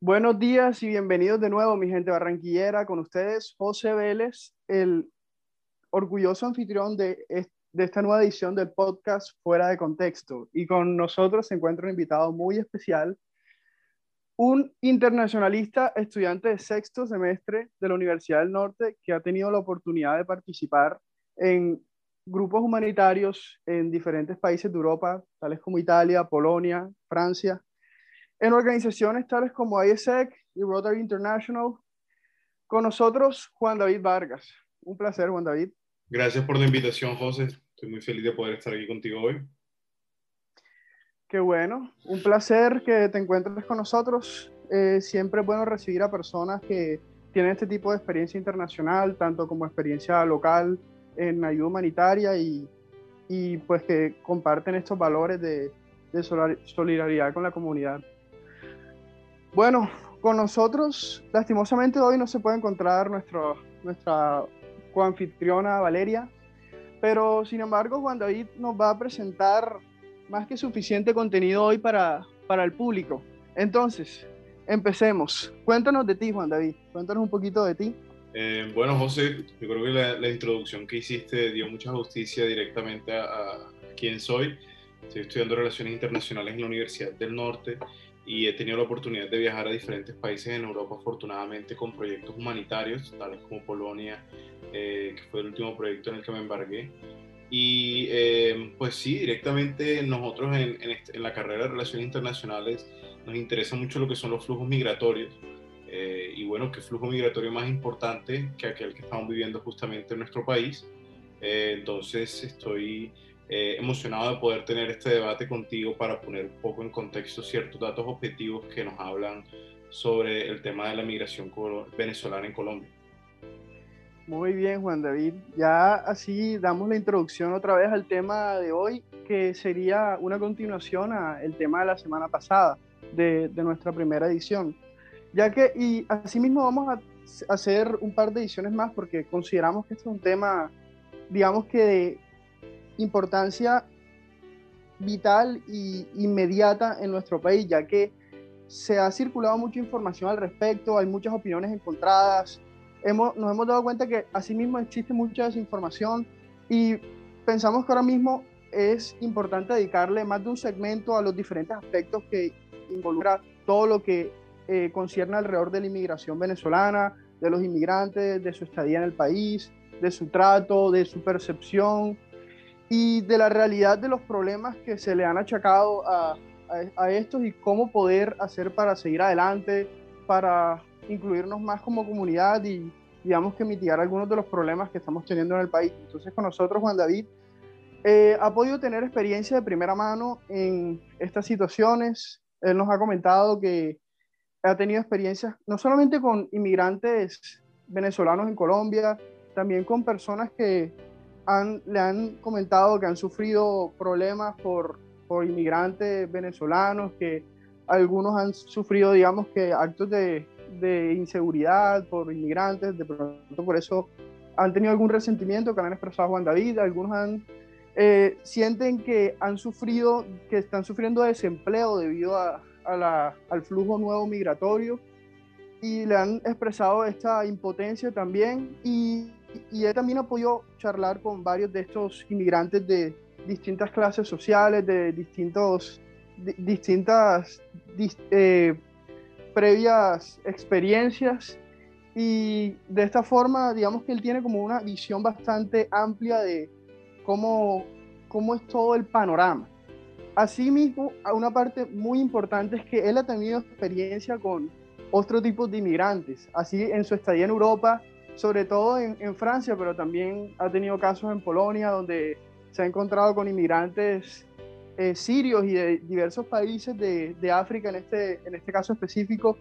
Buenos días y bienvenidos de nuevo, mi gente barranquillera, con ustedes José Vélez, el orgulloso anfitrión de, esta nueva edición del podcast Fuera de Contexto. Y con nosotros se encuentra un invitado muy especial, un internacionalista estudiante de sexto semestre de la Universidad del Norte que ha tenido la oportunidad de participar en grupos humanitarios en diferentes países de Europa, tales como Italia, Polonia, Francia, en organizaciones tales como ISEC y Rotary International. Con nosotros, Juan David Vargas. Un placer, Juan David. Gracias por la invitación, José. Estoy muy feliz de poder estar aquí contigo hoy. Qué bueno, un placer que te encuentres con nosotros. Eh, siempre es bueno recibir a personas que tienen este tipo de experiencia internacional, tanto como experiencia local en ayuda humanitaria y, y pues que comparten estos valores de, de solidaridad con la comunidad. Bueno, con nosotros, lastimosamente hoy no se puede encontrar nuestro, nuestra coanfitriona Valeria, pero sin embargo Juan David nos va a presentar más que suficiente contenido hoy para, para el público. Entonces, empecemos. Cuéntanos de ti, Juan David. Cuéntanos un poquito de ti. Eh, bueno, José, yo creo que la, introducción que hiciste dio mucha justicia directamente a, a quién soy. Estoy estudiando Relaciones Internacionales en la Universidad del Norte y he tenido la oportunidad de viajar a diferentes países en Europa, afortunadamente con proyectos humanitarios, tales como Polonia, eh, que fue el último proyecto en el que me embargué. Y eh, pues sí, directamente nosotros en, este, en, la carrera de Relaciones Internacionales nos interesa mucho lo que son los flujos migratorios. Eh, y bueno, qué flujo migratorio más importante que aquel que estamos viviendo justamente en nuestro país. entonces estoy eh, emocionado de poder tener este debate contigo para poner un poco en contexto ciertos datos objetivos que nos hablan sobre el tema de la migración venezolana en Colombia. Muy bien, Juan David. Ya así damos la introducción otra vez al tema de hoy, que sería una continuación al tema de la semana pasada, de, de nuestra primera edición. Ya que, y asimismo vamos a hacer un par de ediciones más porque consideramos que este es un tema, digamos que de, importancia vital e inmediata en nuestro país, ya que se ha circulado mucha información al respecto, hay muchas opiniones encontradas, hemos, nos hemos dado cuenta que asimismo existe mucha desinformación y pensamos que ahora mismo es importante dedicarle más de un segmento a los diferentes aspectos que involucra todo lo que eh, concierne alrededor de la inmigración venezolana, de los inmigrantes, de su estadía en el país, de su trato, de su percepción, y de la realidad de los problemas que se le han achacado a, a, estos y cómo poder hacer para seguir adelante, para incluirnos más como comunidad y digamos que mitigar algunos de los problemas que estamos teniendo en el país. Entonces con nosotros Juan David eh, ha podido tener experiencia de primera mano en estas situaciones. Él nos ha comentado que ha tenido experiencias no solamente con inmigrantes venezolanos en Colombia, también con personas que le han comentado que han sufrido problemas por, por inmigrantes venezolanos, que algunos han sufrido, digamos, que actos de, de inseguridad por inmigrantes, de pronto por eso han tenido algún resentimiento que han expresado Juan David, algunos han, eh, sienten que han sufrido, que están sufriendo desempleo debido a, a la, al flujo nuevo migratorio y le han expresado esta impotencia también y y él también ha podido charlar con varios de estos inmigrantes de distintas clases sociales, de distintos, distintas eh, previas experiencias. Y de esta forma, digamos que él tiene como una visión bastante amplia de cómo, cómo es todo el panorama. Asimismo, una parte muy importante es que él ha tenido experiencia con otro tipo de inmigrantes. Así, en su estadía en Europa, sobre todo en, en, Francia, pero también ha tenido casos en Polonia donde se ha encontrado con inmigrantes eh, sirios y de diversos países de, de, África, en este, en este caso específico,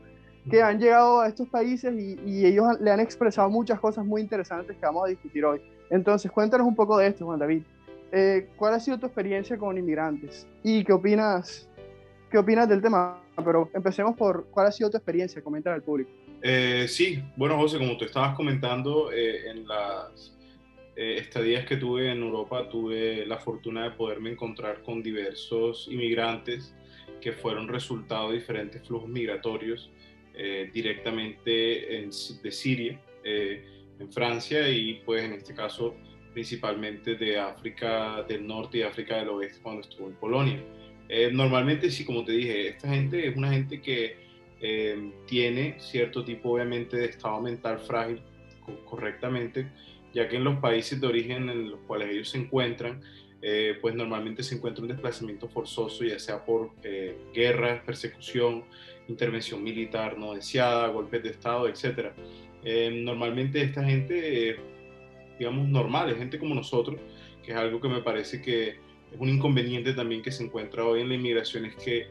que han llegado a estos países y, y, ellos le han expresado muchas cosas muy interesantes que vamos a discutir hoy. Entonces, cuéntanos un poco de esto, Juan David. Eh, ¿Cuál ha sido tu experiencia con inmigrantes? ¿Y qué opinas, qué opinas del tema? Pero empecemos por cuál ha sido tu experiencia, comentar al público. Eh, sí, bueno, José, como tú estabas comentando, eh, en las eh, estadías que tuve en Europa, tuve la fortuna de poderme encontrar con diversos inmigrantes que fueron resultado de diferentes flujos migratorios directamente de Siria, en Francia, y pues en este caso principalmente de África del Norte y África del Oeste cuando estuvo en Polonia. normalmente, sí, como te dije, esta gente es una gente que tiene cierto tipo, obviamente, de estado mental frágil correctamente, ya que en los países de origen en los cuales ellos se encuentran, eh, pues normalmente se encuentra un desplazamiento forzoso, ya sea por eh, guerra, persecución, intervención militar no deseada, golpes de Estado, etc. Eh, normalmente esta gente, digamos, normal, es gente como nosotros, que es algo que me parece que es un inconveniente también que se encuentra hoy en la inmigración, es que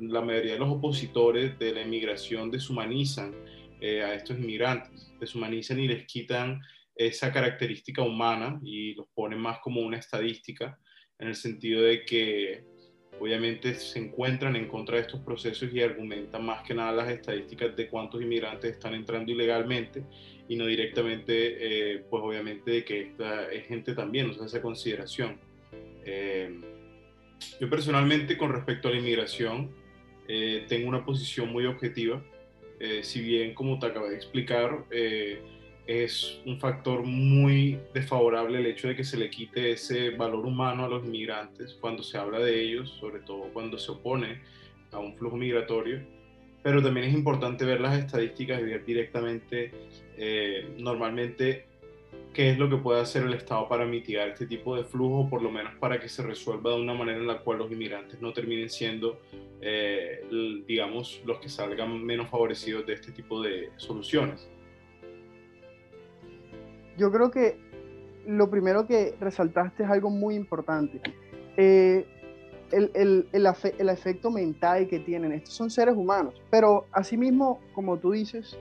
la mayoría de los opositores de la inmigración deshumanizan a estos inmigrantes, deshumanizan y les quitan esa característica humana y los pone más como una estadística, en el sentido de que obviamente se encuentran en contra de estos procesos y argumentan más que nada las estadísticas de cuántos inmigrantes están entrando ilegalmente y no directamente, eh, pues obviamente de que esta es gente también, o sea, esa consideración. Eh, yo personalmente con respecto a la inmigración eh, tengo una posición muy objetiva, si bien como te acabé de explicar, es un factor muy desfavorable el hecho de que se le quite ese valor humano a los inmigrantes cuando se habla de ellos, sobre todo cuando se opone a un flujo migratorio. Pero también es importante ver las estadísticas y ver directamente, eh, normalmente, qué es lo que puede hacer el Estado para mitigar este tipo de flujo, por lo menos para que se resuelva de una manera en la cual los inmigrantes no terminen siendo, eh, digamos, los que salgan menos favorecidos de este tipo de soluciones yo creo que lo primero que resaltaste es algo muy importante. Eh, el, el, el, efecto mental que tienen. Estos son seres humanos, pero asimismo, como tú dices,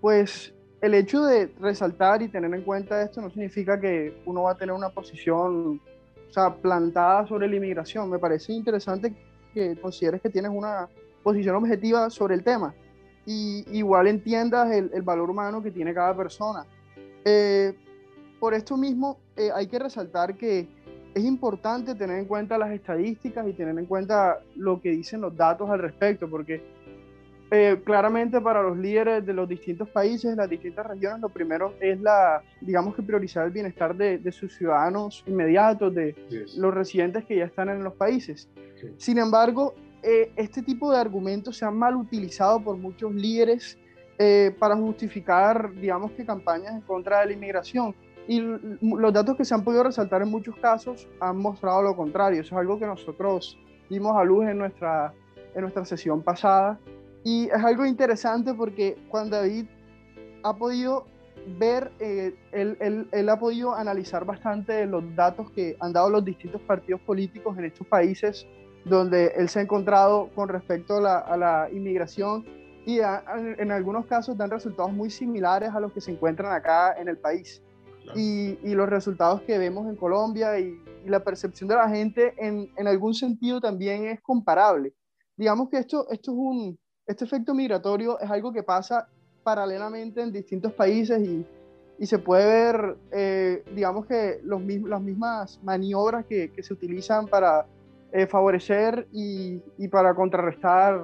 pues el hecho de resaltar y tener en cuenta esto no significa que uno va a tener una posición o sea, plantada sobre la inmigración. Me parece interesante que consideres que tienes una posición objetiva sobre el tema y igual entiendas el, valor humano que tiene cada persona. Eh, por esto mismo, eh, hay que resaltar que es importante tener en cuenta las estadísticas y tener en cuenta lo que dicen los datos al respecto, porque eh, claramente para los líderes de los distintos países, las distintas regiones, lo primero es la, digamos que priorizar el bienestar de, sus ciudadanos inmediatos, de los residentes que ya están en los países. Sin embargo, este tipo de argumentos se han mal utilizado por muchos líderes eh, para justificar, digamos que campañas en contra de la inmigración. Y los datos que se han podido resaltar en muchos casos han mostrado lo contrario. Eso es algo que nosotros dimos a luz en nuestra, en nuestra sesión pasada. Y es algo interesante porque Juan David ha podido ver, eh, él, él, él, ha podido analizar bastante los datos que han dado los distintos partidos políticos en estos países donde él se ha encontrado con respecto a la, a la inmigración y en algunos casos dan resultados muy similares a los que se encuentran acá en el país. Y, y, los resultados que vemos en Colombia y, la percepción de la gente en, en, algún sentido también es comparable. Digamos que esto, esto es un, este efecto migratorio es algo que pasa paralelamente en distintos países y, y se puede ver, eh, digamos que los, las mismas maniobras que, que se utilizan para eh, favorecer y, y para contrarrestar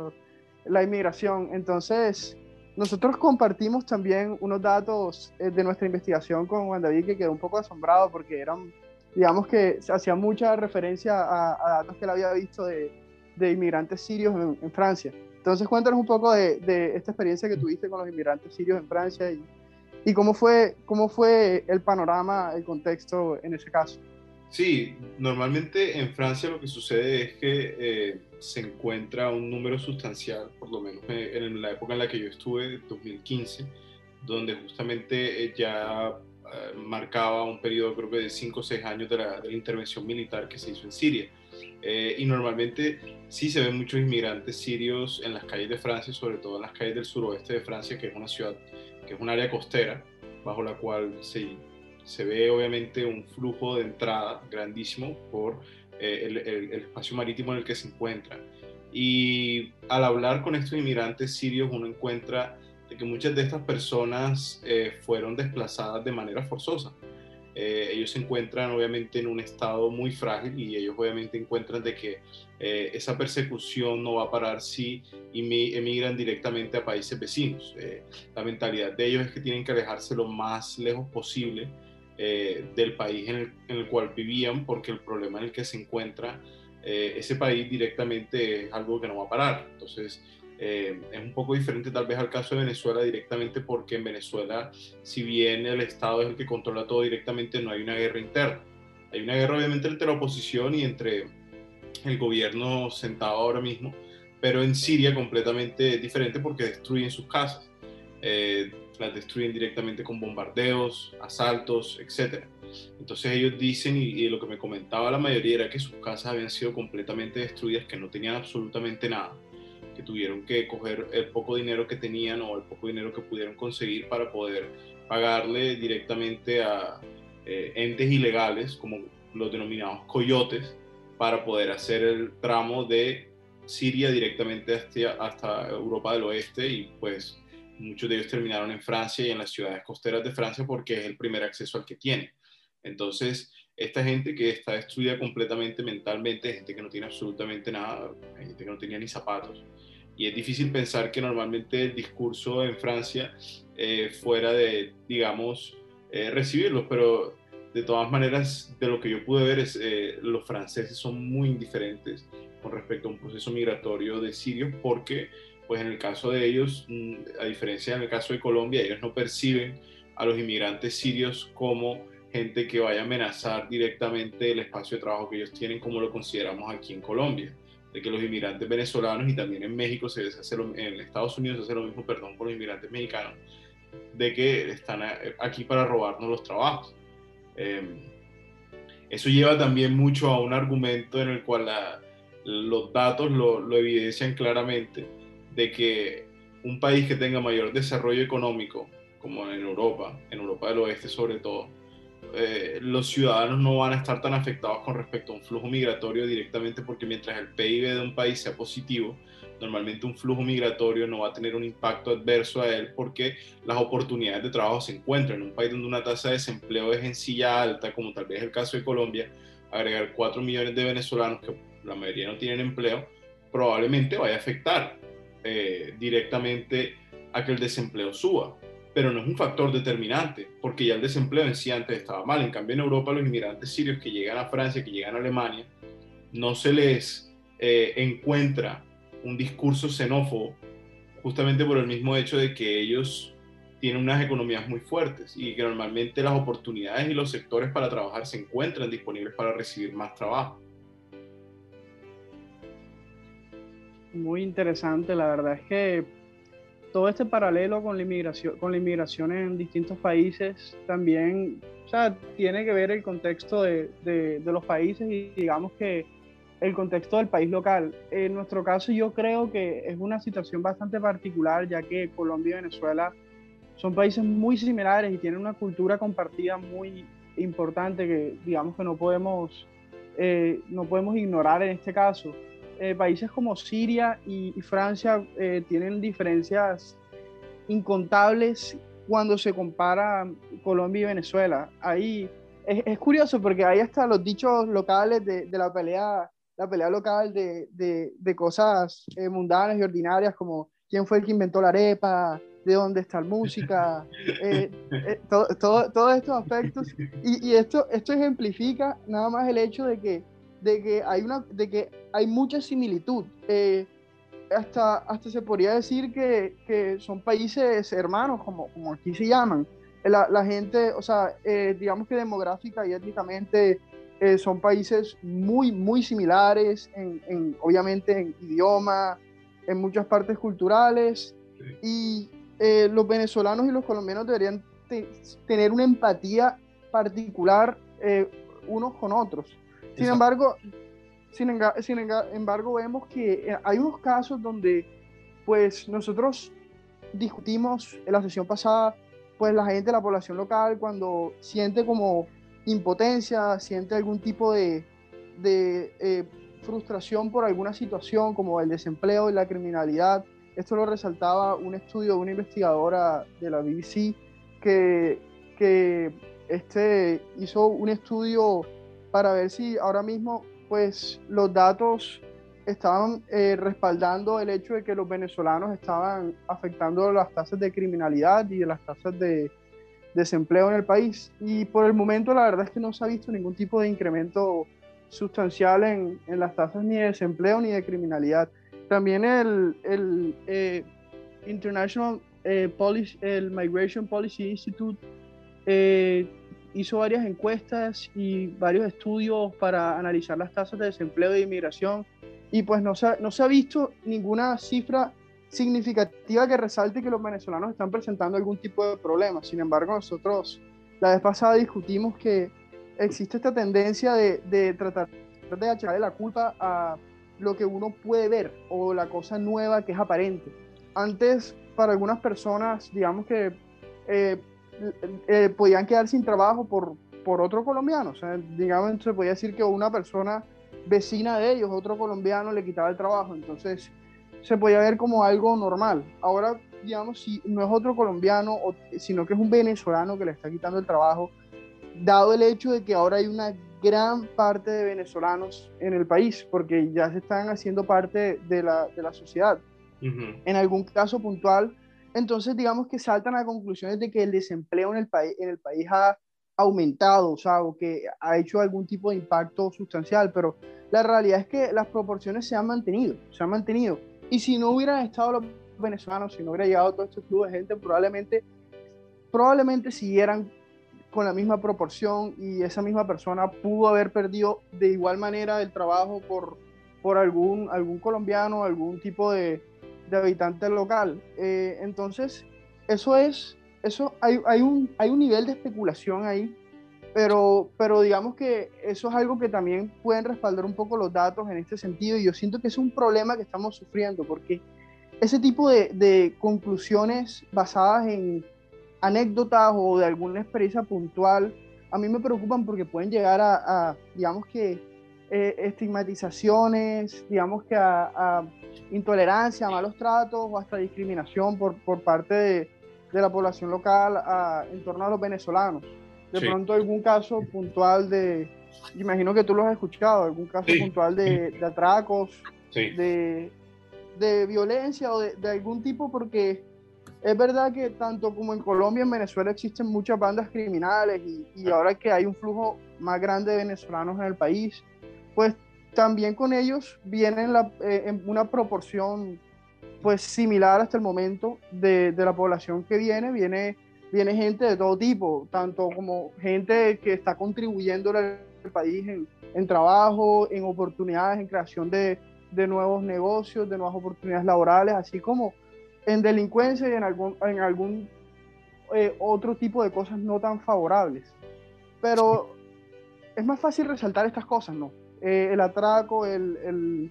la inmigración. Entonces, nosotros compartimos también unos datos eh, de nuestra investigación con Juan David que quedó un poco asombrado porque eran, digamos que hacía mucha referencia a, datos que él había visto de, de inmigrantes sirios en, Francia. Entonces, cuéntanos un poco de, de, esta experiencia que tuviste con los inmigrantes sirios en Francia y, y cómo, fue, cómo fue el panorama, el contexto en ese caso. Sí, normalmente en Francia lo que sucede es que eh, se encuentra un número sustancial, por lo menos en la época en la que yo estuve, 2015, donde justamente eh, ya eh, marcaba un periodo creo que de 5 o 6 años de la, intervención militar que se hizo en Siria. Y normalmente sí se ven muchos inmigrantes sirios en las calles de Francia, sobre todo en las calles del suroeste de Francia, que es una ciudad, que es un área costera, bajo la cual se se ve obviamente un flujo de entrada grandísimo por eh, el, espacio marítimo en el que se encuentran. Y al hablar con estos inmigrantes sirios uno encuentra de que muchas de estas personas eh, fueron desplazadas de manera forzosa. Eh, ellos se encuentran obviamente en un estado muy frágil y ellos obviamente encuentran de que eh, esa persecución no va a parar si emigran directamente a países vecinos. Eh, la mentalidad de ellos es que tienen que alejarse lo más lejos posible del país en el, en el, cual vivían porque el problema en el que se encuentra ese país directamente es algo que no va a parar. Entonces, eh, es un poco diferente tal vez al caso de Venezuela directamente porque en Venezuela, si bien el Estado es el que controla todo directamente, no hay una guerra interna. Hay una guerra obviamente entre la oposición y entre el gobierno sentado ahora mismo, pero en Siria completamente diferente porque destruyen sus casas. Eh, las destruyen directamente con bombardeos, asaltos, etc. Entonces ellos dicen, y, y, lo que me comentaba la mayoría era que sus casas habían sido completamente destruidas, que no tenían absolutamente nada que tuvieron que coger el poco dinero que tenían o el poco dinero que pudieron conseguir para poder pagarle directamente a eh, entes ilegales, como los denominados coyotes, para poder hacer el tramo de Siria directamente hasta, hasta Europa del Oeste y pues muchos de ellos terminaron en Francia y en las ciudades costeras de Francia porque es el primer acceso al que tienen. Entonces, esta gente que está destruida completamente mentalmente, gente que no tiene absolutamente nada, gente que no tenía ni zapatos, y es difícil pensar que normalmente el discurso en Francia eh, fuera de, digamos, eh, recibirlos, pero de todas maneras, de lo que yo pude ver, es, eh, los franceses son muy indiferentes con respecto a un proceso migratorio de sirios, porque, pues en el caso de ellos, mm, a diferencia en el caso de Colombia, ellos no perciben a los inmigrantes sirios como gente que vaya a amenazar directamente el espacio de trabajo que ellos tienen, como lo consideramos aquí en Colombia de que los inmigrantes venezolanos y también en México se hace en Estados Unidos se hace lo mismo, perdón, con los inmigrantes mexicanos, de que están aquí para robarnos los trabajos. Em, eso lleva también mucho a un argumento en el cual los datos lo, lo evidencian claramente de que un país que tenga mayor desarrollo económico, como en Europa, en Europa del Oeste sobre todo, eh, los ciudadanos no van a estar tan afectados con respecto a un flujo migratorio directamente porque mientras el PIB de un país sea positivo, normalmente un flujo migratorio no va a tener un impacto adverso a él porque las oportunidades de trabajo se encuentran. En un país donde una tasa de desempleo es en silla alta, como tal vez el caso de Colombia, agregar 4 millones de venezolanos que la mayoría no tienen empleo, probablemente vaya a afectar eh, directamente a que el desempleo suba pero no es un factor determinante, porque ya el desempleo en sí antes estaba mal. En cambio, en Europa los inmigrantes sirios que llegan a Francia, que llegan a Alemania, no se les eh, encuentra un discurso xenófobo, justamente por el mismo hecho de que ellos tienen unas economías muy fuertes y que normalmente las oportunidades y los sectores para trabajar se encuentran disponibles para recibir más trabajo. Muy interesante, la verdad es que todo este paralelo con la inmigración, con la inmigración en distintos países también, o sea, tiene que ver el contexto de, de, los países y digamos que el contexto del país local. En nuestro caso yo creo que es una situación bastante particular, ya que Colombia y Venezuela son países muy similares y tienen una cultura compartida muy importante que digamos que no podemos, eh, no podemos ignorar en este caso. Eh, países como Siria y, Francia eh, tienen diferencias incontables cuando se compara Colombia y Venezuela. Ahí es, curioso porque hay hasta los dichos locales de, la pelea, la pelea local de, de, cosas eh, mundanas y ordinarias como quién fue el que inventó la arepa, de dónde está la música, todos todo, estos aspectos. Y, y, esto, esto ejemplifica nada más el hecho de que de que hay, una, de que hay mucha similitud. Eh, hasta, hasta se podría decir que, que, son países hermanos, como, como aquí se llaman. La, la gente, o sea, eh, digamos que demográfica y étnicamente eh, son países muy, muy similares, en, en, obviamente en idioma, en muchas partes culturales. Y los venezolanos y los colombianos deberían tener una empatía particular unos con otros. Sin embargo, sin, embargo, vemos que eh, hay unos casos donde, pues, nosotros discutimos en la sesión pasada, pues, la gente, la población local, cuando siente como impotencia, siente algún tipo de, de eh, frustración por alguna situación, como el desempleo y la criminalidad. Esto lo resaltaba un estudio de una investigadora de la BBC que, que este hizo un estudio para ver si ahora mismo pues los datos estaban eh, respaldando el hecho de que los venezolanos estaban afectando las tasas de criminalidad y las tasas de desempleo en el país. Y por el momento la verdad es que no se ha visto ningún tipo de incremento sustancial en, en las tasas ni de desempleo ni de criminalidad. También el, el eh, International eh, Policy, el Migration Policy Institute hizo varias encuestas y varios estudios para analizar las tasas de desempleo y inmigración y pues no se, no se ha visto ninguna cifra significativa que resalte que los venezolanos están presentando algún tipo de problema. Sin embargo, nosotros la vez pasada discutimos que existe esta tendencia de, de tratar de achacarle la culpa a lo que uno puede ver o la cosa nueva que es aparente. Antes, para algunas personas, digamos que eh, eh, podían quedar sin trabajo por, por otro colombiano. O sea, digamos, se podía decir que una persona vecina de ellos, otro colombiano, le quitaba el trabajo. Entonces, se podía ver como algo normal. Ahora, digamos, si no es otro colombiano, sino que es un venezolano que le está quitando el trabajo, dado el hecho de que ahora hay una gran parte de venezolanos en el país, porque ya se están haciendo parte de la, de la sociedad. En algún caso puntual, entonces, digamos que saltan a conclusiones de que el desempleo en el, país, en el país ha aumentado, o sea, o que ha hecho algún tipo de impacto sustancial, pero la realidad es que las proporciones se han mantenido, se han mantenido. Y si no hubieran estado los venezolanos, si no hubiera llegado todo este flujo de gente, probablemente, probablemente siguieran con la misma proporción y esa misma persona pudo haber perdido de igual manera el trabajo por, por algún, algún colombiano, algún tipo de, de habitante local. Eh, entonces, eso es, eso hay, hay, un, hay un nivel de especulación ahí, pero, pero digamos que eso es algo que también pueden respaldar un poco los datos en este sentido y yo siento que es un problema que estamos sufriendo porque ese tipo de, conclusiones basadas en anécdotas o de alguna experiencia puntual, a mí me preocupan porque pueden llegar a digamos que, eh, estigmatizaciones, digamos que a intolerancia, malos tratos o hasta discriminación por, por parte de, de la población local en torno a los venezolanos. De pronto algún caso puntual de, imagino que tú lo has escuchado, algún caso puntual de, de atracos, de, de, violencia o de, algún tipo, porque es verdad que tanto como en Colombia, en Venezuela existen muchas bandas criminales y, y ahora que hay un flujo más grande de venezolanos en el país, pues también con ellos vienen eh, en una proporción pues similar hasta el momento de, de, la población que viene, viene, viene gente de todo tipo, tanto como gente que está contribuyendo al país en, en trabajo, en oportunidades, en creación de, de, nuevos negocios, de nuevas oportunidades laborales, así como en delincuencia y en algún, en algún eh, otro tipo de cosas no tan favorables. Pero es más fácil resaltar estas cosas, ¿no? Eh, el atraco, el, el,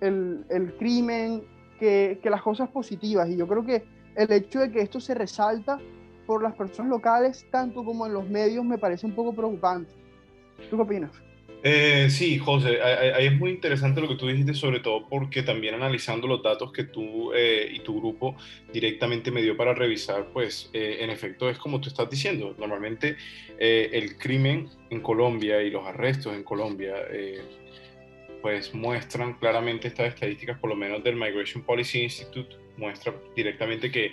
el, el crimen, que, que, las cosas positivas. Y yo creo que el hecho de que esto se resalta por las personas locales, tanto como en los medios, me parece un poco preocupante. ¿Tú qué opinas? Eh, sí, José, ahí es muy interesante lo que tú dijiste, sobre todo porque también analizando los datos que tú eh, y tu grupo directamente me dio para revisar, pues eh, en efecto es como tú estás diciendo. Normalmente eh, el crimen en Colombia y los arrestos en Colombia, pues muestran claramente estas estadísticas, por lo menos del Migration Policy Institute, muestra directamente que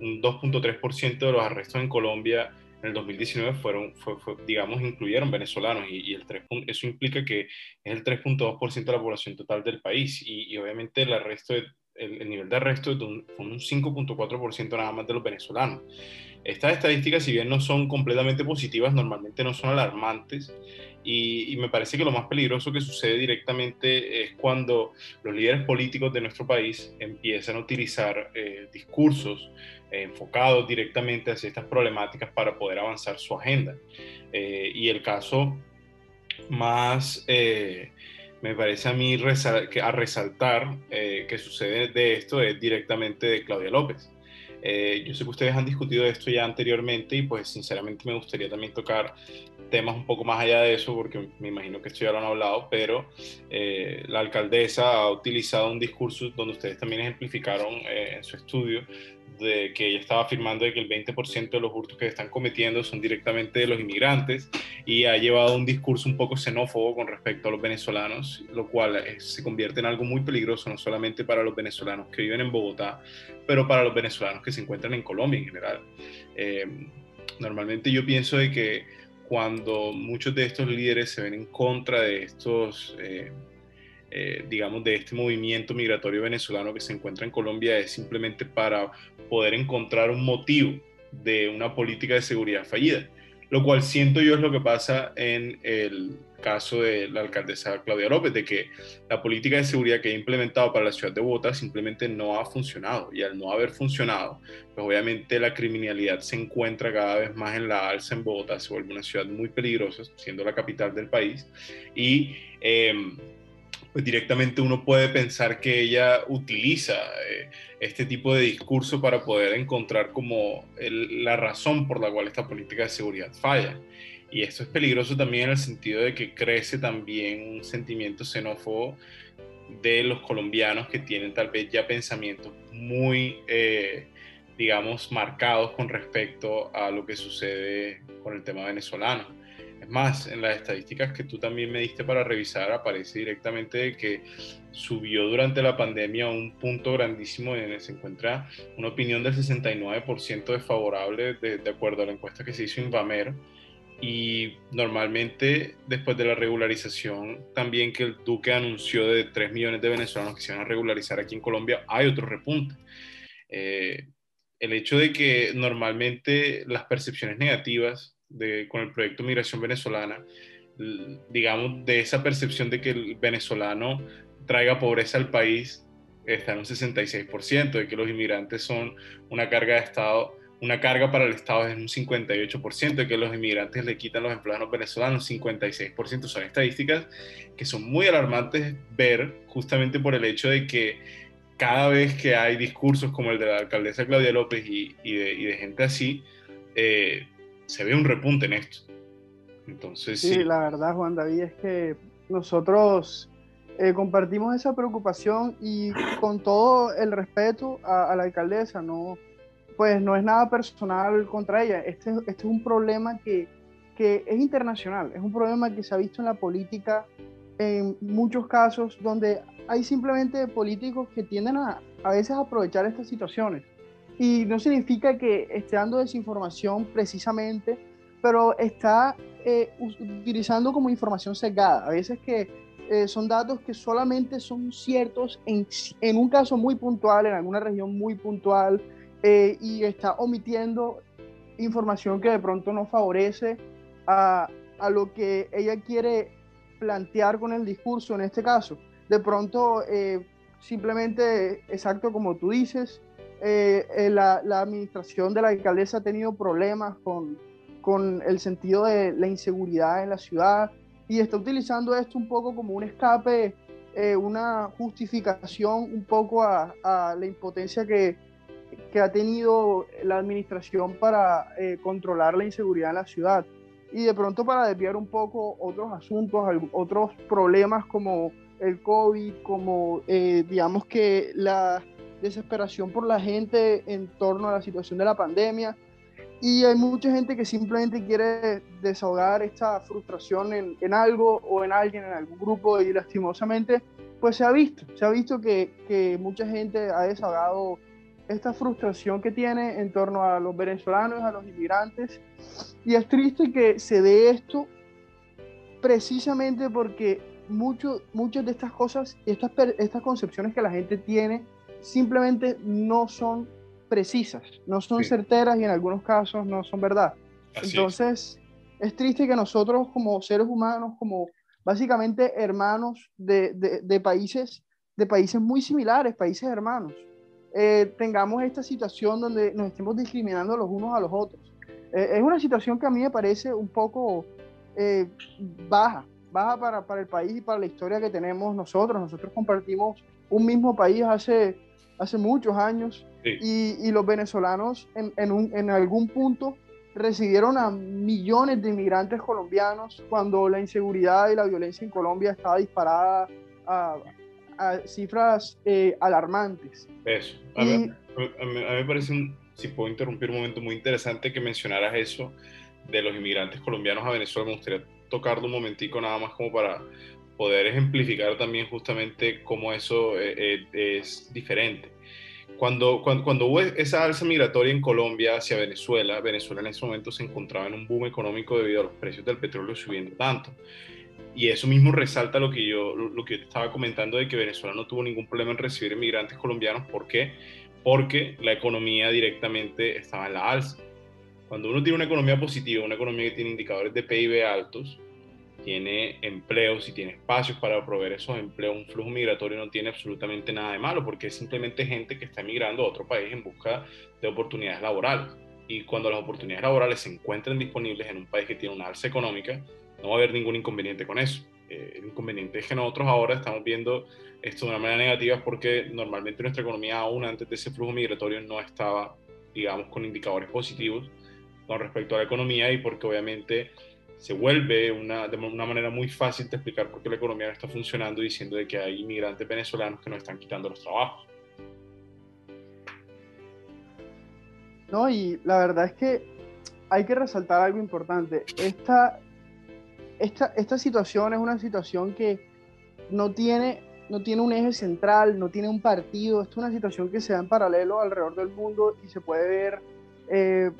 un 2.3% de los arrestos en Colombia en el 2019 fueron, digamos, incluyeron venezolanos y, el 3, eso implica que es el 3.2% de la población total del país y, obviamente el arresto el, nivel de arresto fue un 5.4% nada más de los venezolanos. Estas estadísticas, si bien no son completamente positivas, normalmente no son alarmantes y, me parece que lo más peligroso que sucede directamente es cuando los líderes políticos de nuestro país empiezan a utilizar eh, discursos enfocados directamente hacia estas problemáticas para poder avanzar su agenda. Eh, y el caso más, me parece a mí a resaltar que sucede de esto es directamente de Claudia López. Eh, yo sé que ustedes han discutido esto ya anteriormente y pues sinceramente me gustaría también tocar temas un poco más allá de eso porque me imagino que esto ya lo han hablado, pero eh, la alcaldesa ha utilizado un discurso donde ustedes también ejemplificaron eh, en su estudio de que ella estaba afirmando de que el 20% de los hurtos que están cometiendo son directamente de los inmigrantes y ha llevado un discurso un poco xenófobo con respecto a los venezolanos, lo cual eh, se convierte en algo muy peligroso, no solamente para los venezolanos que viven en Bogotá, pero para los venezolanos que se encuentran en Colombia en general. Eh, normalmente yo pienso de que cuando muchos de estos líderes se ven en contra de estos... Eh, eh, digamos, de este movimiento migratorio venezolano que se encuentra en Colombia es simplemente para poder encontrar un motivo de una política de seguridad fallida, lo cual siento yo es lo que pasa en el caso de la alcaldesa Claudia López, de que la política de seguridad que ha implementado para la ciudad de Bogotá simplemente no ha funcionado y al no haber funcionado, pues obviamente la criminalidad se encuentra cada vez más en la alza en Bogotá, se vuelve una ciudad muy peligrosa, siendo la capital del país y... Eh, pues directamente uno puede pensar que ella utiliza eh, este tipo de discurso para poder encontrar como la razón por la cual esta política de seguridad falla. Y esto es peligroso también en el sentido de que crece también un sentimiento xenófobo de los colombianos que tienen tal vez ya pensamientos muy, eh, digamos, marcados con respecto a lo que sucede con el tema venezolano más, en las estadísticas que tú también me diste para revisar, aparece directamente que subió durante la pandemia un punto grandísimo en el que se encuentra una opinión del 69% desfavorable de, de acuerdo a la encuesta que se hizo en Bamer. Y normalmente, después de la regularización, también que el Duque anunció de 3 millones de venezolanos que se van a regularizar aquí en Colombia, hay otro repunte. Eh, el hecho de que normalmente las percepciones negativas con el proyecto Migración Venezolana, digamos, de esa percepción de que el venezolano traiga pobreza al país, está en un 66%, de que los inmigrantes son una carga de Estado, una carga para el Estado es un 58%, de que los inmigrantes le quitan los los venezolanos, 56%. Son estadísticas que son muy alarmantes ver justamente por el hecho de que cada vez que hay discursos como el de la alcaldesa Claudia López y, de, gente así, eh, se ve un repunte en esto. Entonces, sí, la verdad, Juan David, es que nosotros eh, compartimos esa preocupación y con todo el respeto a, la alcaldesa, no, pues no es nada personal contra ella. Este, este es un problema que, que, es internacional, es un problema que se ha visto en la política en muchos casos donde hay simplemente políticos que tienden a, a veces a aprovechar estas situaciones y no significa que esté dando desinformación precisamente, pero está eh, utilizando como información sesgada. A veces que eh, son datos que solamente son ciertos en, en, un caso muy puntual, en alguna región muy puntual, eh, y está omitiendo información que de pronto no favorece a, a, lo que ella quiere plantear con el discurso en este caso. De pronto, simplemente, exacto como tú dices, eh, eh, la, administración de la alcaldesa ha tenido problemas con, con el sentido de la inseguridad en la ciudad y está utilizando esto un poco como un escape, eh, una justificación un poco a, la impotencia que, que, ha tenido la administración para controlar la inseguridad en la ciudad. Y de pronto para desviar un poco otros asuntos, otros problemas como el COVID, como digamos que la desesperación por la gente en torno a la situación de la pandemia. Y hay mucha gente que simplemente quiere desahogar esta frustración en, en algo o en alguien, en algún grupo, y lastimosamente, pues se ha visto, se ha visto que, que mucha gente ha desahogado esta frustración que tiene en torno a los venezolanos, a los inmigrantes. Y es triste que se dé esto precisamente porque mucho, muchas de estas cosas, estas, estas concepciones que la gente tiene simplemente no son precisas, no son certeras y en algunos casos no son verdad. Entonces, es. triste que nosotros como seres humanos, como básicamente hermanos de, de, países, de países muy similares, países hermanos, eh, tengamos esta situación donde nos estemos discriminando los unos a los otros. Eh, es una situación que a mí me parece un poco eh, baja, baja para, para el país y para la historia que tenemos nosotros. Nosotros compartimos un mismo país hace hace muchos años y, los venezolanos en, en, algún punto recibieron a millones de inmigrantes colombianos cuando la inseguridad y la violencia en Colombia estaba disparada a, cifras eh, alarmantes. Eso. A mí, me parece, si puedo interrumpir un momento, muy interesante que mencionaras eso de los inmigrantes colombianos a Venezuela. Me gustaría tocarlo un momentico nada más como para poder ejemplificar también justamente cómo eso eh, eh, es diferente. Cuando, cuando, cuando, hubo esa alza migratoria en Colombia hacia Venezuela, Venezuela en ese momento se encontraba en un boom económico debido a los precios del petróleo subiendo tanto. Y eso mismo resalta lo que yo, lo que yo estaba comentando de que Venezuela no tuvo ningún problema en recibir inmigrantes colombianos. ¿Por qué? Porque la economía directamente estaba en la alza. Cuando uno tiene una economía positiva, una economía que tiene indicadores de PIB altos, tiene empleos y tiene espacios para proveer esos empleos, un flujo migratorio no tiene absolutamente nada de malo, porque es simplemente gente que está emigrando a otro país en busca de oportunidades laborales. Y cuando las oportunidades laborales se encuentren disponibles en un país que tiene una alza económica, no va a haber ningún inconveniente con eso. Eh, el inconveniente es que nosotros ahora estamos viendo esto de una manera negativa porque normalmente nuestra economía aún antes de ese flujo migratorio no estaba, digamos, con indicadores positivos con respecto a la economía y porque obviamente se vuelve una, de una manera muy fácil de explicar por qué la economía no está funcionando diciendo de que hay inmigrantes venezolanos que nos están quitando los trabajos. No, y la verdad es que hay que resaltar algo importante. Esta, esta, esta situación es una situación que no tiene, no tiene un eje central, no tiene un partido. Esto es una situación que se da en paralelo alrededor del mundo y se puede ver eh,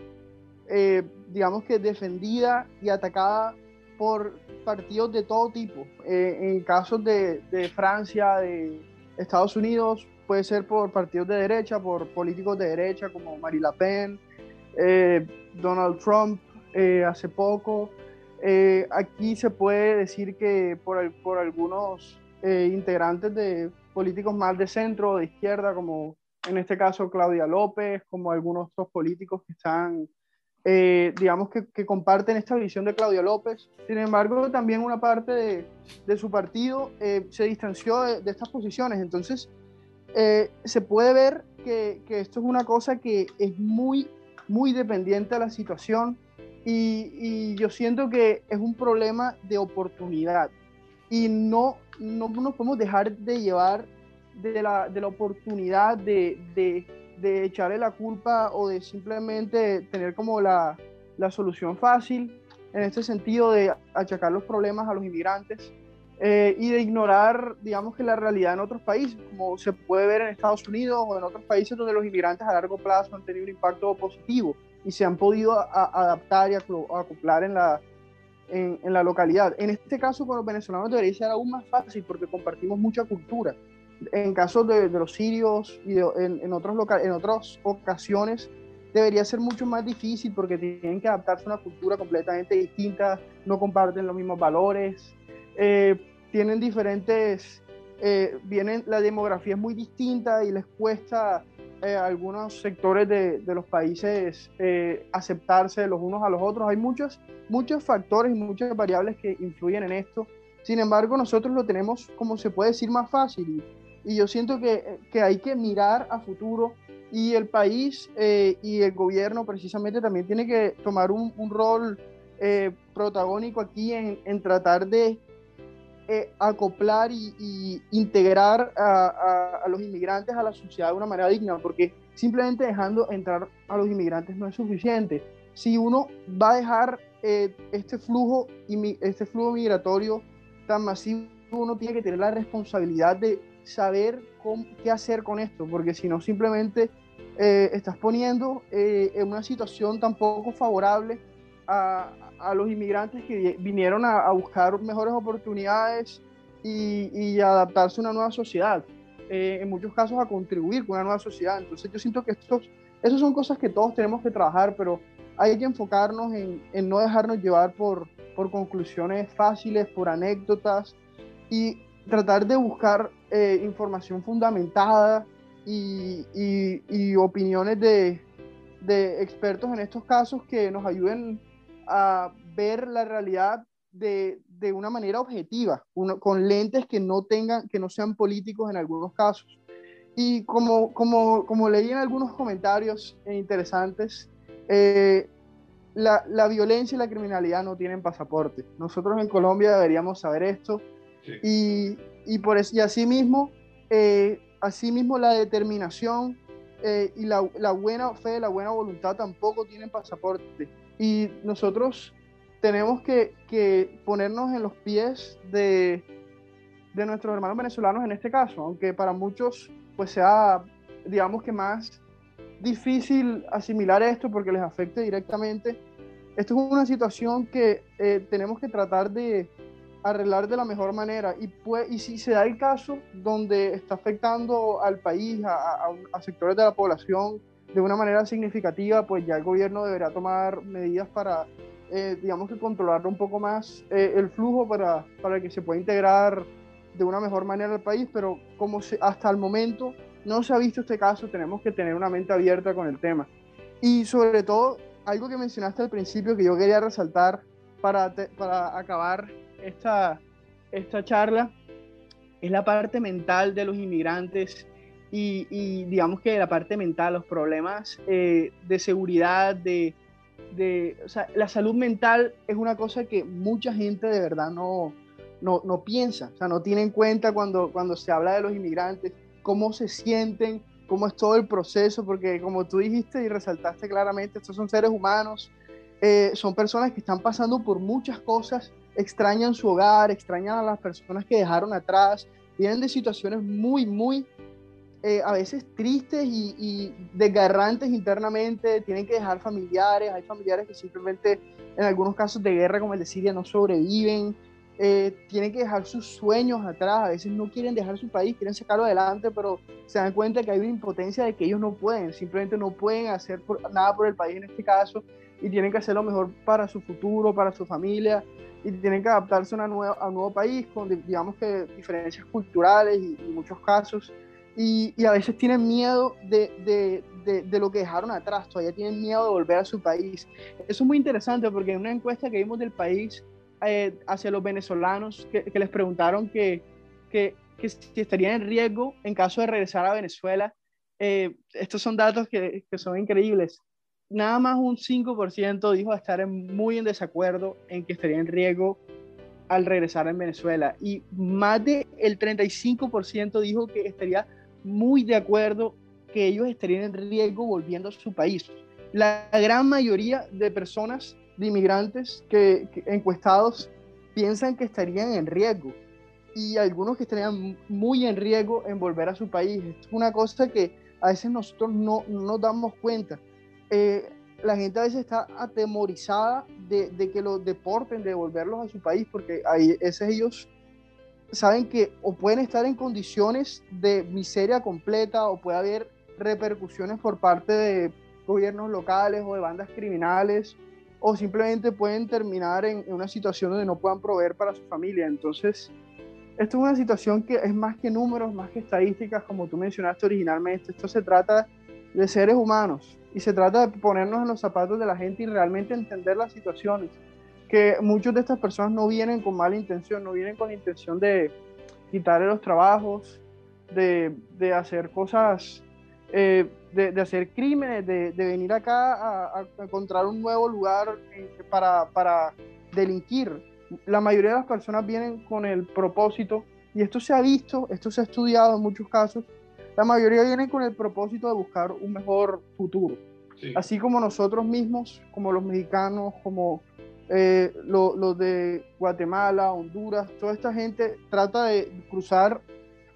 eh, digamos que defendida y atacada por partidos de todo tipo. Eh, en casos de, Francia, de Estados Unidos, puede ser por partidos de derecha, por políticos de derecha como Marie Le Pen, eh, Donald Trump hace poco. aquí se puede decir que por, por algunos integrantes de políticos más de centro o de izquierda, como en este caso Claudia López, como algunos otros políticos que están eh, digamos que, que, comparten esta visión de Claudia López. Sin embargo, también una parte de, de su partido eh, se distanció de, estas posiciones. Entonces, eh, se puede ver que, que, esto es una cosa que es muy, muy dependiente a la situación y, y, yo siento que es un problema de oportunidad y no, no nos podemos dejar de llevar de la, de la oportunidad de, de de echarle la culpa o de simplemente tener como la, la solución fácil, en este sentido de achacar los problemas a los inmigrantes eh, y de ignorar, digamos que la realidad en otros países, como se puede ver en Estados Unidos o en otros países donde los inmigrantes a largo plazo han tenido un impacto positivo y se han podido adaptar y acoplar en la, en, la localidad. En este caso con los venezolanos debería ser aún más fácil porque compartimos mucha cultura en caso de, los sirios y en, en, otros local, en otras ocasiones debería ser mucho más difícil porque tienen que adaptarse a una cultura completamente distinta, no comparten los mismos valores, eh, tienen diferentes, eh, vienen, la demografía es muy distinta y les cuesta eh, a algunos sectores de, de los países aceptarse los unos a los otros. Hay muchos, muchos factores y muchas variables que influyen en esto. Sin embargo, nosotros lo tenemos, como se puede decir, más fácil y yo siento que, que hay que mirar a futuro y el país eh, y el gobierno precisamente también tiene que tomar un, un rol eh, protagónico aquí en, en tratar de eh, acoplar y, integrar a, a, los inmigrantes a la sociedad de una manera digna, porque simplemente dejando entrar a los inmigrantes no es suficiente. Si uno va a dejar este, flujo, este flujo migratorio tan masivo, uno tiene que tener la responsabilidad de saber cómo, qué hacer con esto, porque si no simplemente eh, estás poniendo eh, en una situación tan poco favorable a, a los inmigrantes que vinieron a, a buscar mejores oportunidades y, y, adaptarse a una nueva sociedad, eh, en muchos casos a contribuir con una nueva sociedad. Entonces yo siento que estos, esas son cosas que todos tenemos que trabajar, pero hay que enfocarnos en, en no dejarnos llevar por, por conclusiones fáciles, por anécdotas y tratar de buscar eh, información fundamentada y, opiniones de, expertos en estos casos que nos ayuden a ver la realidad de, una manera objetiva, con lentes que no tengan, que no sean políticos en algunos casos. Y como, como, como leí en algunos comentarios interesantes, eh, la, violencia y la criminalidad no tienen pasaporte. Nosotros en Colombia deberíamos saber esto y, y, por eso, y asimismo, eh, asimismo la determinación eh, y la, la, buena fe, la buena voluntad tampoco tienen pasaporte. Y nosotros tenemos que, que ponernos en los pies de, de, nuestros hermanos venezolanos en este caso, aunque para muchos pues sea, digamos que más difícil asimilar esto porque les afecte directamente. Esto es una situación que eh, tenemos que tratar de arreglar de la mejor manera y, pues, y si se da el caso donde está afectando al país, a, a, sectores de la población de una manera significativa, pues ya el gobierno deberá tomar medidas para, eh, digamos que controlar un poco más eh, el flujo para, para que se pueda integrar de una mejor manera al país, pero como se, hasta el momento no se ha visto este caso, tenemos que tener una mente abierta con el tema. Y sobre todo, algo que mencionaste al principio que yo quería resaltar para, para acabar esta, esta charla es la parte mental de los inmigrantes y, digamos que la parte mental, los problemas eh, de seguridad, de, de o sea, la salud mental es una cosa que mucha gente de verdad no, no, no, piensa, o sea, no tiene en cuenta cuando, cuando se habla de los inmigrantes, cómo se sienten, cómo es todo el proceso, porque como tú dijiste y resaltaste claramente, estos son seres humanos, eh, son personas que están pasando por muchas cosas extrañan su hogar, extrañan a las personas que dejaron atrás, vienen de situaciones muy, muy, eh, a veces tristes y, desgarrantes internamente, tienen que dejar familiares, hay familiares que simplemente en algunos casos de guerra como el de Siria no sobreviven, eh, tienen que dejar sus sueños atrás, a veces no quieren dejar su país, quieren sacarlo adelante, pero se dan cuenta que hay una impotencia de que ellos no pueden, simplemente no pueden hacer nada por el país en este caso y tienen que hacer lo mejor para su futuro, para su familia y tienen que adaptarse a, una nueva, a un nuevo país con, digamos que, diferencias culturales y, muchos casos. Y, y, a veces tienen miedo de, de, de, lo que dejaron atrás, todavía tienen miedo de volver a su país. Eso es muy interesante porque en una encuesta que vimos del país eh, hacia los venezolanos, que, les preguntaron que, que, si estarían en riesgo en caso de regresar a Venezuela, eh, estos son datos que, que son increíbles nada más un 5% dijo estar muy en desacuerdo en que estaría en riesgo al regresar en Venezuela y más del 35% dijo que estaría muy de acuerdo que ellos estarían en riesgo volviendo a su país. La gran mayoría de personas, de inmigrantes que, encuestados, piensan que estarían en riesgo y algunos que estarían muy en riesgo en volver a su país. es una cosa que a veces nosotros no, no nos damos cuenta eh, la gente a veces está atemorizada de, de, que los deporten, de devolverlos a su país, porque ahí esos ellos saben que o pueden estar en condiciones de miseria completa o puede haber repercusiones por parte de gobiernos locales o de bandas criminales o simplemente pueden terminar en, una situación donde no puedan proveer para su familia. Entonces, esto es una situación que es más que números, más que estadísticas, como tú mencionaste originalmente. Esto se trata de seres humanos y se trata de ponernos en los zapatos de la gente y realmente entender las situaciones. Que muchas de estas personas no vienen con mala intención, no vienen con la intención de quitarle los trabajos, de, de hacer cosas, eh, de, de, hacer crímenes, de, de venir acá a, a, encontrar un nuevo lugar para, para delinquir. La mayoría de las personas vienen con el propósito, y esto se ha visto, esto se ha estudiado en muchos casos, la mayoría vienen con el propósito de buscar un mejor futuro. Así como nosotros mismos, como los mexicanos, como eh, los de Guatemala, Honduras, toda esta gente trata de cruzar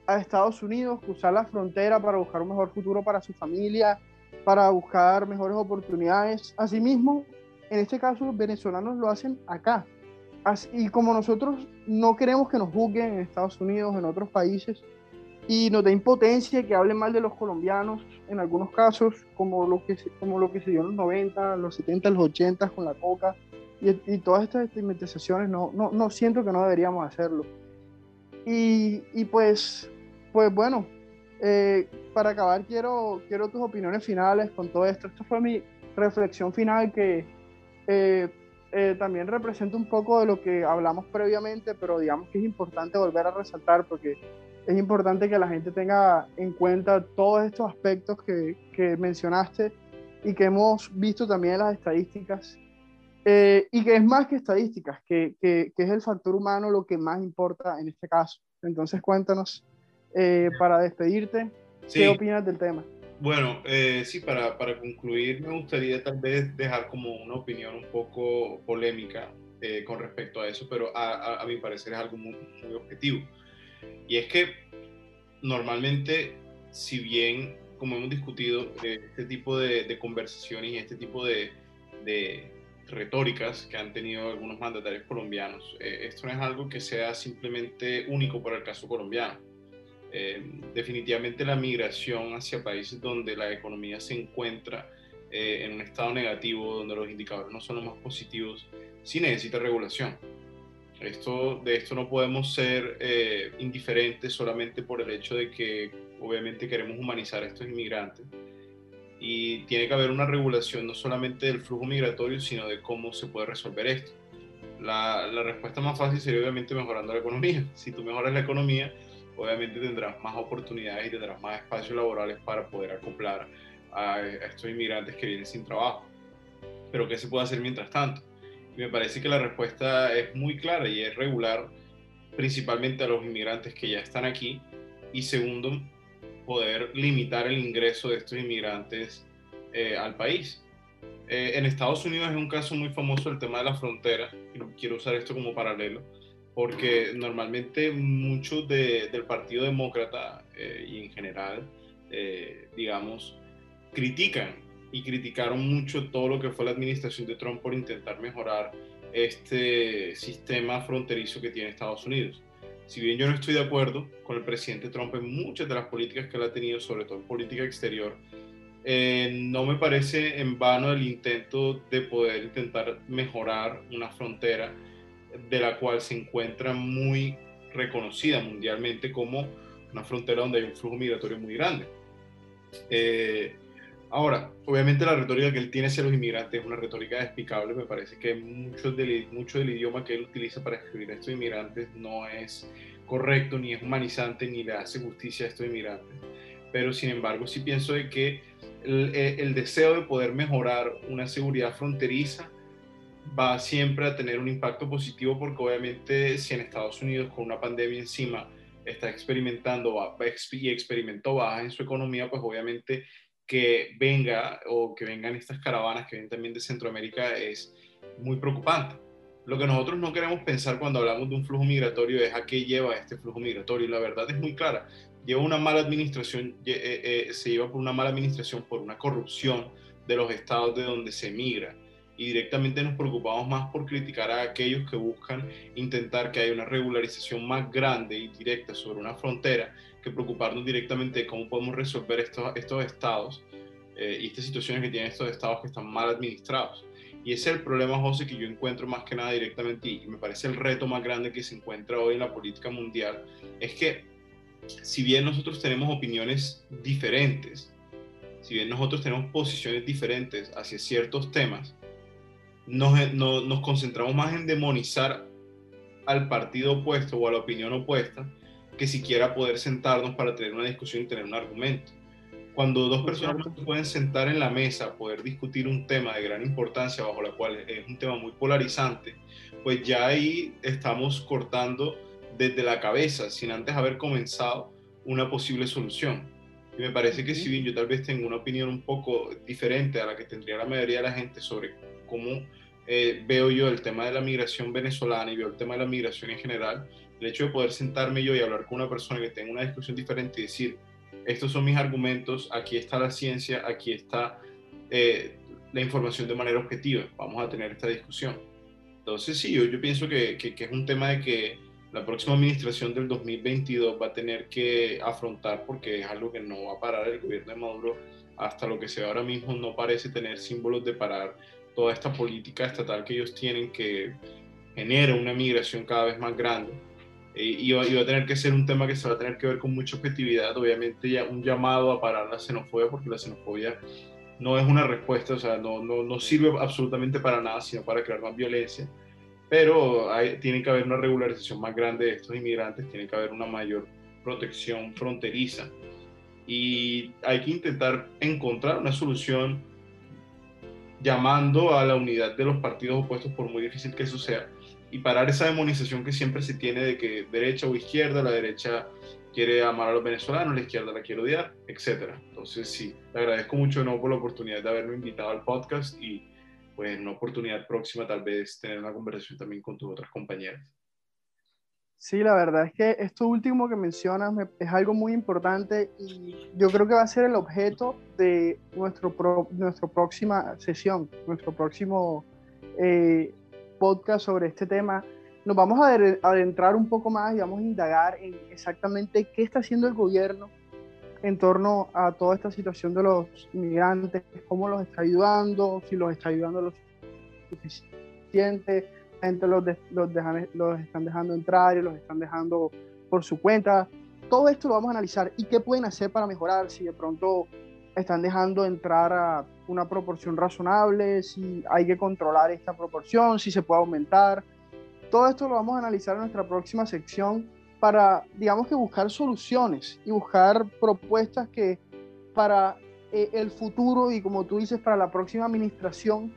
a Estados Unidos, cruzar la frontera para buscar un mejor futuro para su familia, para buscar mejores oportunidades. Asimismo, en este caso, los venezolanos lo hacen acá. y como nosotros no queremos que nos juzguen en Estados Unidos, en otros países, y nos da impotencia que hablen mal de los colombianos en algunos casos, como lo que, como lo que se dio en los 90, los 70, los 80 con la coca y, y todas estas estigmatizaciones, no, no, no, siento que no deberíamos hacerlo. Y, y pues, pues bueno, eh, para acabar quiero, quiero tus opiniones finales con todo esto. Esta fue mi reflexión final que eh, eh, también representa un poco de lo que hablamos previamente, pero digamos que es importante volver a resaltar porque es importante que la gente tenga en cuenta todos estos aspectos que, que mencionaste y que hemos visto también en las estadísticas, eh, y que es más que estadísticas, que, que, que, es el factor humano lo que más importa en este caso. Entonces cuéntanos, eh, para despedirte, ¿qué opinas del tema? Bueno, eh, sí, para, para, concluir me gustaría tal vez dejar como una opinión un poco polémica eh, con respecto a eso, pero a, a, mi parecer es algo muy, muy, objetivo. Y es que normalmente, si bien, como hemos discutido, eh, este tipo de, de, conversaciones y este tipo de, de, retóricas que han tenido algunos mandatarios colombianos, esto no es algo que sea simplemente único para el caso colombiano eh, definitivamente la migración hacia países donde la economía se encuentra eh, en un estado negativo, donde los indicadores no son los más positivos, sí necesita regulación. Esto, de esto no podemos ser eh, indiferentes solamente por el hecho de que obviamente queremos humanizar a estos inmigrantes. Y tiene que haber una regulación no solamente del flujo migratorio, sino de cómo se puede resolver esto. La, la respuesta más fácil sería obviamente mejorando la economía. Si tú mejoras la economía, obviamente tendrás más oportunidades y tendrás más espacios laborales para poder acoplar a, estos inmigrantes que vienen sin trabajo. Pero ¿qué se puede hacer mientras tanto? me parece que la respuesta es muy clara y es regular principalmente a los inmigrantes que ya están aquí y segundo, poder limitar el ingreso de estos inmigrantes eh, al país. Eh, en Estados Unidos es un caso muy famoso el tema de la frontera, y quiero usar esto como paralelo, porque normalmente muchos del Partido Demócrata eh, y en general, eh, digamos, critican y criticaron mucho todo lo que fue la administración de Trump por intentar mejorar este sistema fronterizo que tiene Estados Unidos. Si bien yo no estoy de acuerdo con el presidente Trump en muchas de las políticas que él ha tenido, sobre todo en política exterior, eh, no me parece en vano el intento de poder intentar mejorar una frontera de la cual se encuentra muy reconocida mundialmente como una frontera donde hay un flujo migratorio muy grande. Eh, ahora, obviamente la retórica que él tiene hacia los inmigrantes es una retórica despicable, me parece que mucho del, mucho del idioma que él utiliza para escribir a estos inmigrantes no es correcto, ni es humanizante, ni le hace justicia a estos inmigrantes. Pero sin embargo, sí pienso de que el, el deseo de poder mejorar una seguridad fronteriza va siempre a tener un impacto positivo porque obviamente si en Estados Unidos con una pandemia encima está experimentando y experimentó baja en su economía, pues obviamente que venga o que vengan estas caravanas que vienen también de Centroamérica es muy preocupante. Lo que nosotros no queremos pensar cuando hablamos de un flujo migratorio es a qué lleva este flujo migratorio. Y la verdad es muy clara. Lleva una mala administración, eh, eh, se lleva por una mala administración, por una corrupción de los estados de donde se migra y directamente nos preocupamos más por criticar a aquellos que buscan intentar que haya una regularización más grande y directa sobre una frontera que preocuparnos directamente de cómo podemos resolver estos, estos estados eh, y estas situaciones que tienen estos estados que están mal administrados. Y ese es el problema, José, que yo encuentro más que nada directamente y me parece el reto más grande que se encuentra hoy en la política mundial, es que si bien nosotros tenemos opiniones diferentes, si bien nosotros tenemos posiciones diferentes hacia ciertos temas, nos, nos concentramos más en demonizar al partido opuesto o a la opinión opuesta que siquiera poder sentarnos para tener una discusión y tener un argumento. Cuando dos personas no se pueden sentar en la mesa, poder discutir un tema de gran importancia, bajo la cual es un tema muy polarizante, pues ya ahí estamos cortando desde la cabeza, sin antes haber comenzado una posible solución. Y me parece que si bien yo tal vez tengo una opinión un poco diferente a la que tendría la mayoría de la gente sobre cómo eh, veo yo el tema de la migración venezolana y veo el tema de la migración en general, el hecho de poder sentarme yo y hablar con una persona que tenga una discusión diferente y decir, estos son mis argumentos, aquí está la ciencia, aquí está eh, la información de manera objetiva, vamos a tener esta discusión. Entonces sí, yo, yo pienso que, que, que es un tema de que la próxima administración del 2022 va a tener que afrontar porque es algo que no va a parar el gobierno de Maduro hasta lo que sea ahora mismo no parece tener símbolos de parar toda esta política estatal que ellos tienen que genera una migración cada vez más grande. Eh, y, va, a tener que ser un tema que se va a tener que ver con mucha objetividad, obviamente ya un llamado a parar la xenofobia, porque la xenofobia no es una respuesta, o sea, no, no, no sirve absolutamente para nada, sino para crear más violencia. Pero hay, tiene que haber una regularización más grande de estos inmigrantes, tiene que haber una mayor protección fronteriza y hay que intentar encontrar una solución llamando a la unidad de los partidos opuestos, por muy difícil que eso sea, y parar esa demonización que siempre se tiene de que derecha o izquierda, la derecha quiere amar a los venezolanos, la izquierda la quiere odiar, etc. Entonces, sí, te agradezco mucho no por la oportunidad de haberme invitado al podcast y pues en una oportunidad próxima tal vez tener una conversación también con tus otras compañeras. Sí, la verdad es que esto último que mencionas es algo muy importante y yo creo que va a ser el objeto de nuestro nuestra próxima sesión, nuestro próximo eh, podcast sobre este tema. Nos vamos a adentrar un poco más y vamos a indagar en exactamente qué está haciendo el gobierno en torno a toda esta situación de los inmigrantes, cómo los está ayudando, si los está ayudando lo suficiente gente los, los, los están dejando entrar y los están dejando por su cuenta. Todo esto lo vamos a analizar y qué pueden hacer para mejorar, si de pronto están dejando entrar a una proporción razonable, si hay que controlar esta proporción, si se puede aumentar. Todo esto lo vamos a analizar en nuestra próxima sección para, digamos que buscar soluciones y buscar propuestas que para eh, el futuro y como tú dices, para la próxima administración,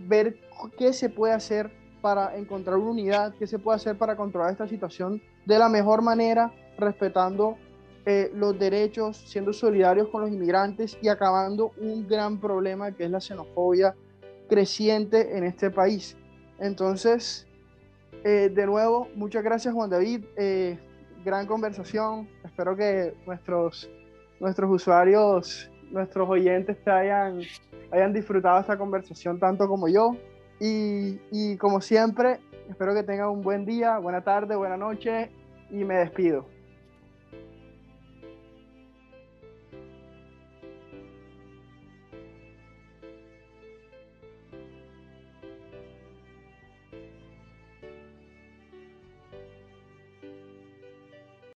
ver qué se puede hacer para encontrar una unidad, qué se puede hacer para controlar esta situación de la mejor manera, respetando eh, los derechos, siendo solidarios con los inmigrantes y acabando un gran problema que es la xenofobia creciente en este país. Entonces, eh, de nuevo, muchas gracias Juan David, eh, gran conversación, espero que nuestros, nuestros usuarios, nuestros oyentes te hayan, hayan disfrutado esta conversación tanto como yo. Y, como siempre, espero que tengan un buen día, buena tarde, buena noche y me despido.